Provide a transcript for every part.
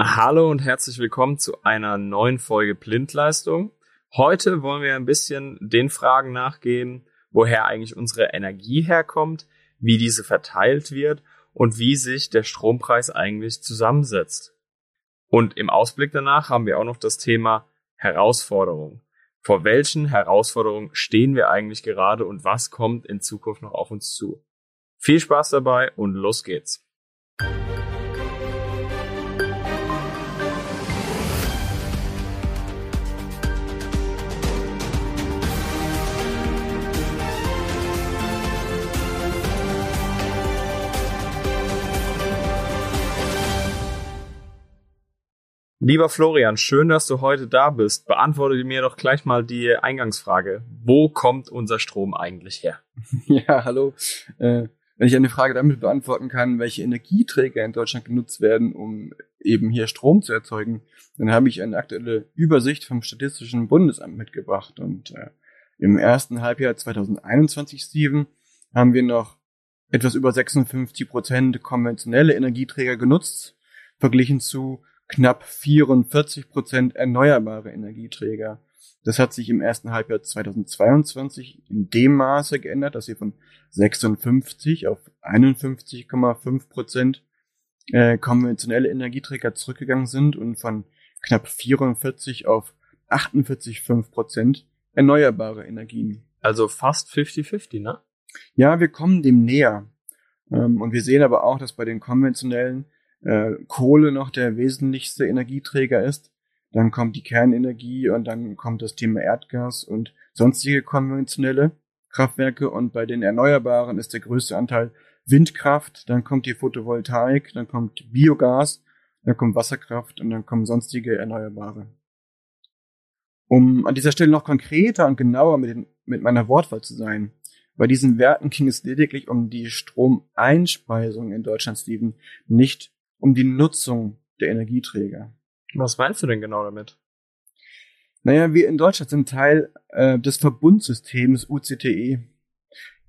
Hallo und herzlich willkommen zu einer neuen Folge Blindleistung. Heute wollen wir ein bisschen den Fragen nachgehen, woher eigentlich unsere Energie herkommt, wie diese verteilt wird und wie sich der Strompreis eigentlich zusammensetzt. Und im Ausblick danach haben wir auch noch das Thema Herausforderung. Vor welchen Herausforderungen stehen wir eigentlich gerade und was kommt in Zukunft noch auf uns zu? Viel Spaß dabei und los geht's. Lieber Florian, schön, dass du heute da bist. Beantworte mir doch gleich mal die Eingangsfrage. Wo kommt unser Strom eigentlich her? Ja, hallo. Äh, wenn ich eine Frage damit beantworten kann, welche Energieträger in Deutschland genutzt werden, um eben hier Strom zu erzeugen, dann habe ich eine aktuelle Übersicht vom Statistischen Bundesamt mitgebracht. Und äh, im ersten Halbjahr 2021, Steven, haben wir noch etwas über 56 Prozent konventionelle Energieträger genutzt, verglichen zu knapp 44 Prozent erneuerbare Energieträger. Das hat sich im ersten Halbjahr 2022 in dem Maße geändert, dass sie von 56 auf 51,5 Prozent äh, konventionelle Energieträger zurückgegangen sind und von knapp 44 auf 48,5 Prozent erneuerbare Energien. Also fast 50-50, ne? Ja, wir kommen dem näher. Ähm, und wir sehen aber auch, dass bei den konventionellen äh, Kohle noch der wesentlichste Energieträger ist. Dann kommt die Kernenergie und dann kommt das Thema Erdgas und sonstige konventionelle Kraftwerke. Und bei den Erneuerbaren ist der größte Anteil Windkraft, dann kommt die Photovoltaik, dann kommt Biogas, dann kommt Wasserkraft und dann kommen sonstige Erneuerbare. Um an dieser Stelle noch konkreter und genauer mit, den, mit meiner Wortwahl zu sein, bei diesen Werten ging es lediglich um die Stromeinspeisung in Deutschland, Steven, nicht um die Nutzung der Energieträger. Was meinst du denn genau damit? Naja, wir in Deutschland sind Teil äh, des Verbundsystems UCTE.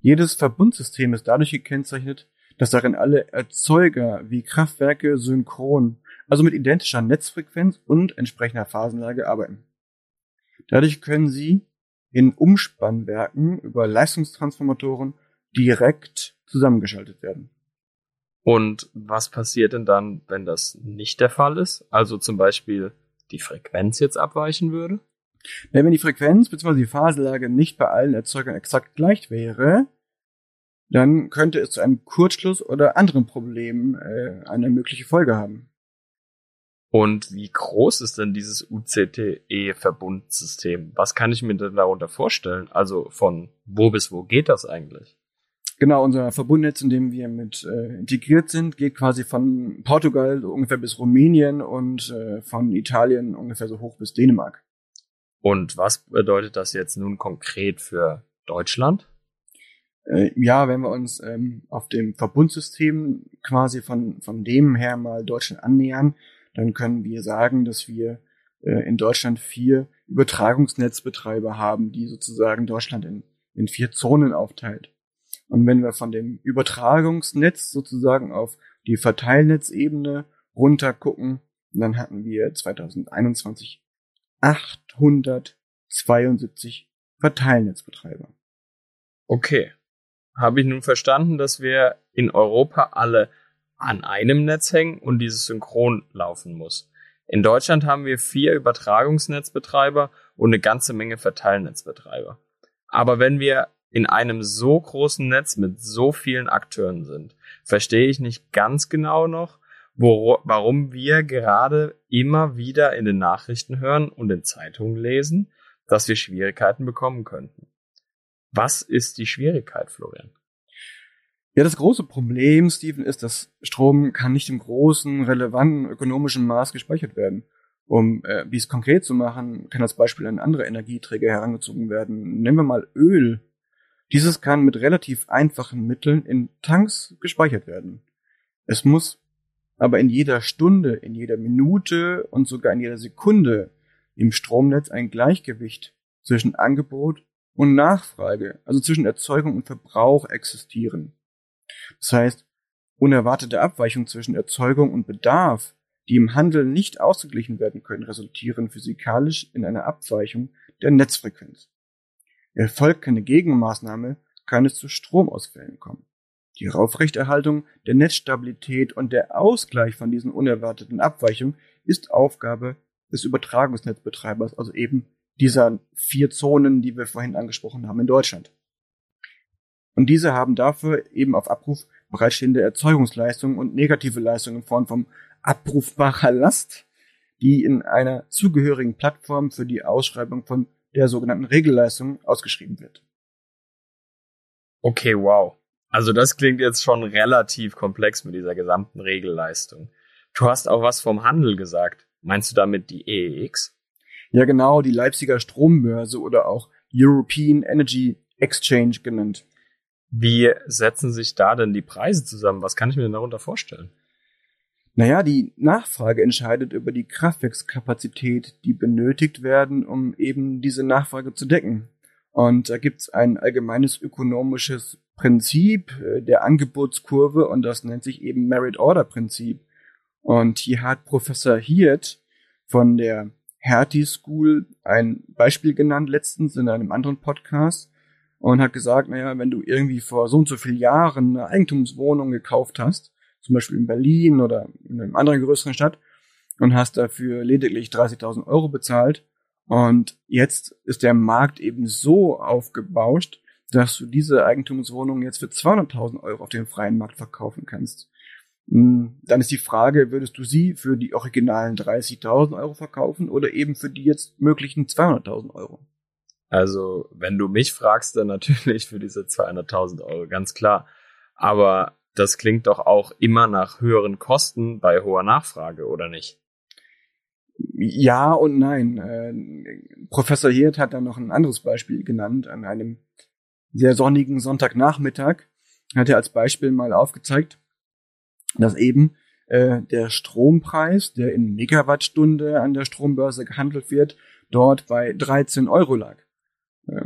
Jedes Verbundsystem ist dadurch gekennzeichnet, dass darin alle Erzeuger wie Kraftwerke synchron, also mit identischer Netzfrequenz und entsprechender Phasenlage arbeiten. Dadurch können sie in Umspannwerken über Leistungstransformatoren direkt zusammengeschaltet werden. Und was passiert denn dann, wenn das nicht der Fall ist? Also zum Beispiel die Frequenz jetzt abweichen würde? Wenn die Frequenz bzw. die Phasellage nicht bei allen Erzeugern exakt gleich wäre, dann könnte es zu einem Kurzschluss oder anderen Problemen äh, eine mögliche Folge haben. Und wie groß ist denn dieses UCTE-Verbundsystem? Was kann ich mir denn darunter vorstellen? Also von wo bis wo geht das eigentlich? Genau, unser Verbundnetz, in dem wir mit äh, integriert sind, geht quasi von Portugal so ungefähr bis Rumänien und äh, von Italien ungefähr so hoch bis Dänemark. Und was bedeutet das jetzt nun konkret für Deutschland? Äh, ja, wenn wir uns ähm, auf dem Verbundsystem quasi von, von dem her mal Deutschland annähern, dann können wir sagen, dass wir äh, in Deutschland vier Übertragungsnetzbetreiber haben, die sozusagen Deutschland in, in vier Zonen aufteilt. Und wenn wir von dem Übertragungsnetz sozusagen auf die Verteilnetzebene runter gucken, dann hatten wir 2021 872 Verteilnetzbetreiber. Okay. Habe ich nun verstanden, dass wir in Europa alle an einem Netz hängen und dieses synchron laufen muss. In Deutschland haben wir vier Übertragungsnetzbetreiber und eine ganze Menge Verteilnetzbetreiber. Aber wenn wir in einem so großen Netz mit so vielen Akteuren sind, verstehe ich nicht ganz genau noch, wo, warum wir gerade immer wieder in den Nachrichten hören und in Zeitungen lesen, dass wir Schwierigkeiten bekommen könnten. Was ist die Schwierigkeit, Florian? Ja, das große Problem, Steven, ist, dass Strom kann nicht im großen, relevanten ökonomischen Maß gespeichert werden. Um äh, dies konkret zu machen, kann als Beispiel ein anderer Energieträger herangezogen werden. Nehmen wir mal Öl. Dieses kann mit relativ einfachen Mitteln in Tanks gespeichert werden. Es muss aber in jeder Stunde, in jeder Minute und sogar in jeder Sekunde im Stromnetz ein Gleichgewicht zwischen Angebot und Nachfrage, also zwischen Erzeugung und Verbrauch existieren. Das heißt, unerwartete Abweichungen zwischen Erzeugung und Bedarf, die im Handel nicht ausgeglichen werden können, resultieren physikalisch in einer Abweichung der Netzfrequenz. Erfolgt keine Gegenmaßnahme, kann es zu Stromausfällen kommen. Die Aufrechterhaltung der Netzstabilität und der Ausgleich von diesen unerwarteten Abweichungen ist Aufgabe des Übertragungsnetzbetreibers, also eben dieser vier Zonen, die wir vorhin angesprochen haben in Deutschland. Und diese haben dafür eben auf Abruf bereitstehende Erzeugungsleistungen und negative Leistungen in Form von abrufbarer Last, die in einer zugehörigen Plattform für die Ausschreibung von der sogenannten Regelleistung ausgeschrieben wird. Okay, wow. Also das klingt jetzt schon relativ komplex mit dieser gesamten Regelleistung. Du hast auch was vom Handel gesagt. Meinst du damit die EEX? Ja, genau, die Leipziger Strombörse oder auch European Energy Exchange genannt. Wie setzen sich da denn die Preise zusammen? Was kann ich mir denn darunter vorstellen? Naja, die Nachfrage entscheidet über die Kraftwerkskapazität, die benötigt werden, um eben diese Nachfrage zu decken. Und da gibt's ein allgemeines ökonomisches Prinzip äh, der Angebotskurve und das nennt sich eben Merit-Order-Prinzip. Und hier hat Professor Hirt von der Hertie School ein Beispiel genannt letztens in einem anderen Podcast und hat gesagt, naja, wenn du irgendwie vor so und so vielen Jahren eine Eigentumswohnung gekauft hast, zum Beispiel in Berlin oder in einer anderen größeren Stadt und hast dafür lediglich 30.000 Euro bezahlt und jetzt ist der Markt eben so aufgebauscht, dass du diese Eigentumswohnung jetzt für 200.000 Euro auf dem freien Markt verkaufen kannst. Hm, dann ist die Frage, würdest du sie für die originalen 30.000 Euro verkaufen oder eben für die jetzt möglichen 200.000 Euro? Also, wenn du mich fragst, dann natürlich für diese 200.000 Euro, ganz klar. Aber das klingt doch auch immer nach höheren Kosten bei hoher Nachfrage, oder nicht? Ja und nein. Äh, Professor Hirt hat dann noch ein anderes Beispiel genannt. An einem sehr sonnigen Sonntagnachmittag hat er als Beispiel mal aufgezeigt, dass eben äh, der Strompreis, der in Megawattstunde an der Strombörse gehandelt wird, dort bei 13 Euro lag. Äh,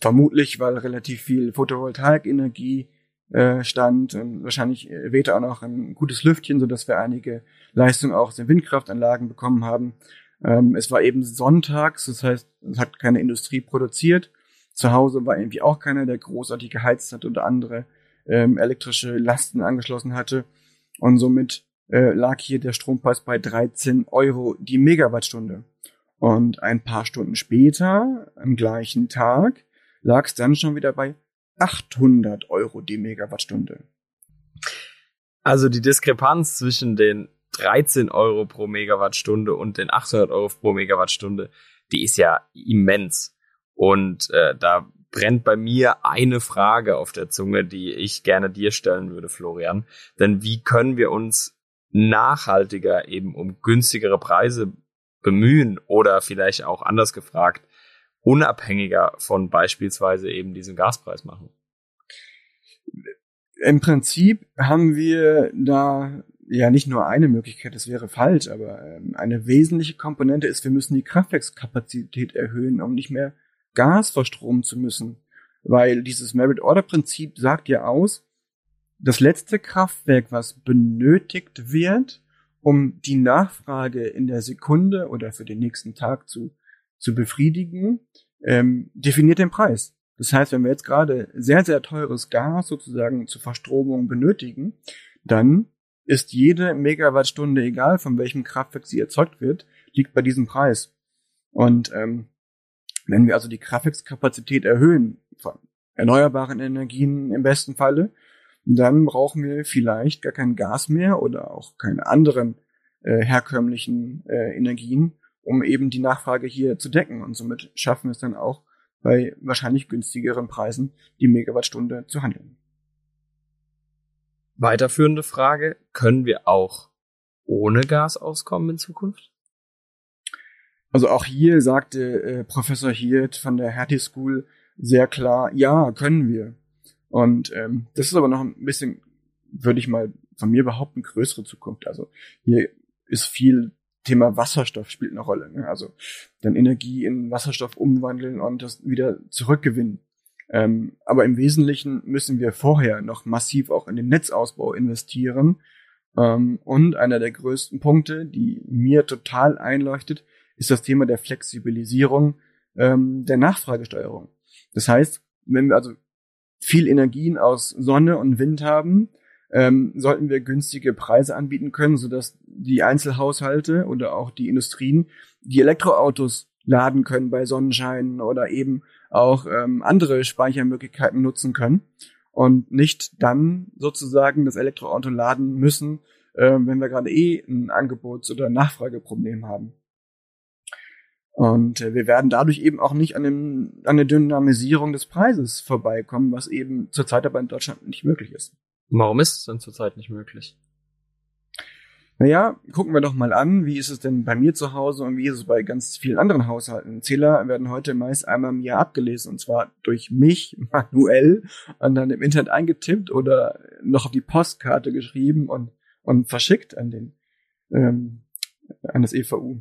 vermutlich, weil relativ viel Photovoltaikenergie äh, stand. Und wahrscheinlich wehte auch noch ein gutes Lüftchen, so dass wir einige Leistungen auch aus den Windkraftanlagen bekommen haben. Ähm, es war eben sonntags, das heißt, es hat keine Industrie produziert. Zu Hause war irgendwie auch keiner, der großartig geheizt hat oder andere ähm, elektrische Lasten angeschlossen hatte. Und somit äh, lag hier der Strompreis bei 13 Euro die Megawattstunde. Und ein paar Stunden später, am gleichen Tag, lag es dann schon wieder bei 800 Euro die Megawattstunde. Also die Diskrepanz zwischen den 13 Euro pro Megawattstunde und den 800 Euro pro Megawattstunde, die ist ja immens. Und äh, da brennt bei mir eine Frage auf der Zunge, die ich gerne dir stellen würde, Florian. Denn wie können wir uns nachhaltiger eben um günstigere Preise bemühen oder vielleicht auch anders gefragt, unabhängiger von beispielsweise eben diesem Gaspreis machen? Im Prinzip haben wir da ja nicht nur eine Möglichkeit, das wäre falsch, aber ähm, eine wesentliche Komponente ist, wir müssen die Kraftwerkskapazität erhöhen, um nicht mehr Gas verstromen zu müssen. Weil dieses Merit-Order-Prinzip sagt ja aus, das letzte Kraftwerk, was benötigt wird, um die Nachfrage in der Sekunde oder für den nächsten Tag zu zu befriedigen, ähm, definiert den Preis. Das heißt, wenn wir jetzt gerade sehr, sehr teures Gas sozusagen zur Verstromung benötigen, dann ist jede Megawattstunde, egal von welchem Kraftwerk sie erzeugt wird, liegt bei diesem Preis. Und ähm, wenn wir also die Kraftwerkskapazität erhöhen, von erneuerbaren Energien im besten Falle, dann brauchen wir vielleicht gar kein Gas mehr oder auch keine anderen äh, herkömmlichen äh, Energien, um eben die Nachfrage hier zu decken. Und somit schaffen wir es dann auch, bei wahrscheinlich günstigeren Preisen die Megawattstunde zu handeln. Weiterführende Frage, können wir auch ohne Gas auskommen in Zukunft? Also auch hier sagte äh, Professor Hirt von der Hertie School sehr klar, ja, können wir. Und ähm, das ist aber noch ein bisschen, würde ich mal von mir behaupten, größere Zukunft. Also hier ist viel Thema Wasserstoff spielt eine Rolle. Ne? Also dann Energie in Wasserstoff umwandeln und das wieder zurückgewinnen. Ähm, aber im Wesentlichen müssen wir vorher noch massiv auch in den Netzausbau investieren, Ähm, und einer der größten Punkte, die mir total einleuchtet, ist das Thema der Flexibilisierung ähm, der Nachfragesteuerung. Das heißt, wenn wir also viel Energien aus Sonne und Wind haben, ähm, sollten wir günstige Preise anbieten können, sodass die Einzelhaushalte oder auch die Industrien die Elektroautos laden können bei Sonnenschein oder eben auch ähm, andere Speichermöglichkeiten nutzen können und nicht dann sozusagen das Elektroauto laden müssen, äh, wenn wir gerade eh ein Angebots- oder Nachfrageproblem haben. Und äh, wir werden dadurch eben auch nicht an, dem, an der Dynamisierung des Preises vorbeikommen, was eben zurzeit aber in Deutschland nicht möglich ist. Warum ist es denn zurzeit nicht möglich? Naja, gucken wir doch mal an, wie ist es denn bei mir zu Hause und wie ist es bei ganz vielen anderen Haushalten. Zähler werden heute meist einmal im Jahr abgelesen und zwar durch mich manuell und dann im Internet eingetippt oder noch auf die Postkarte geschrieben und, und verschickt an den ähm, an das EVU.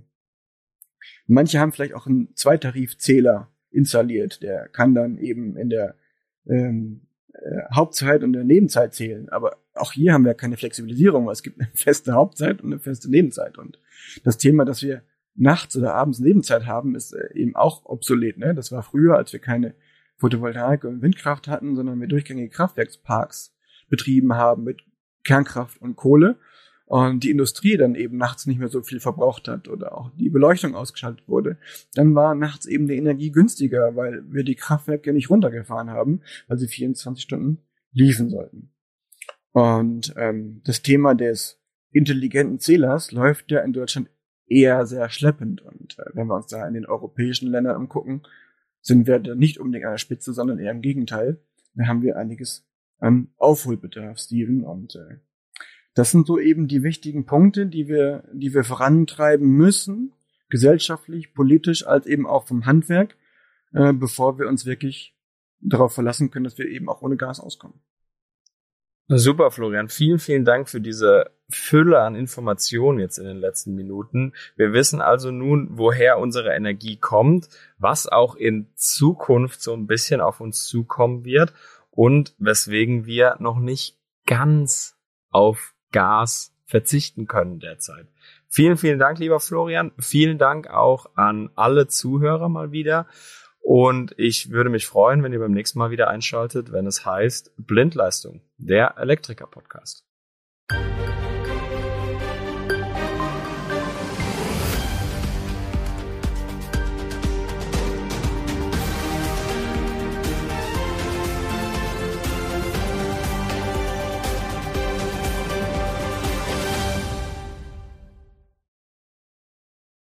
Manche haben vielleicht auch einen Zweitarifzähler installiert, der kann dann eben in der ähm, äh, Hauptzeit und der Nebenzeit zählen. Aber auch hier haben wir keine Flexibilisierung, weil es gibt eine feste Hauptzeit und eine feste Nebenzeit. Und das Thema, dass wir nachts oder abends Nebenzeit haben, ist äh, eben auch obsolet. Ne? Das war früher, als wir keine Photovoltaik und Windkraft hatten, sondern wir durchgängige Kraftwerksparks betrieben haben mit Kernkraft und Kohle und die Industrie dann eben nachts nicht mehr so viel verbraucht hat oder auch die Beleuchtung ausgeschaltet wurde, dann war nachts eben die Energie günstiger, weil wir die Kraftwerke nicht runtergefahren haben, weil sie 24 Stunden liefen sollten. Und ähm, das Thema des intelligenten Zählers läuft ja in Deutschland eher sehr schleppend. Und äh, wenn wir uns da in den europäischen Ländern umgucken, sind wir da nicht unbedingt an der Spitze, sondern eher im Gegenteil. Da haben wir einiges an Aufholbedarf, Steven. Und äh, das sind so eben die wichtigen Punkte, die wir, die wir vorantreiben müssen, gesellschaftlich, politisch, als eben auch vom Handwerk, äh, bevor wir uns wirklich darauf verlassen können, dass wir eben auch ohne Gas auskommen. Super, Florian. Vielen, vielen Dank für diese Fülle an Informationen jetzt in den letzten Minuten. Wir wissen also nun, woher unsere Energie kommt, was auch in Zukunft so ein bisschen auf uns zukommen wird und weswegen wir noch nicht ganz auf Gas verzichten können derzeit. Vielen, vielen Dank, lieber Florian. Vielen Dank auch an alle Zuhörer mal wieder. Und ich würde mich freuen, wenn ihr beim nächsten Mal wieder einschaltet, wenn es heißt Blindleistung, der Elektriker-Podcast.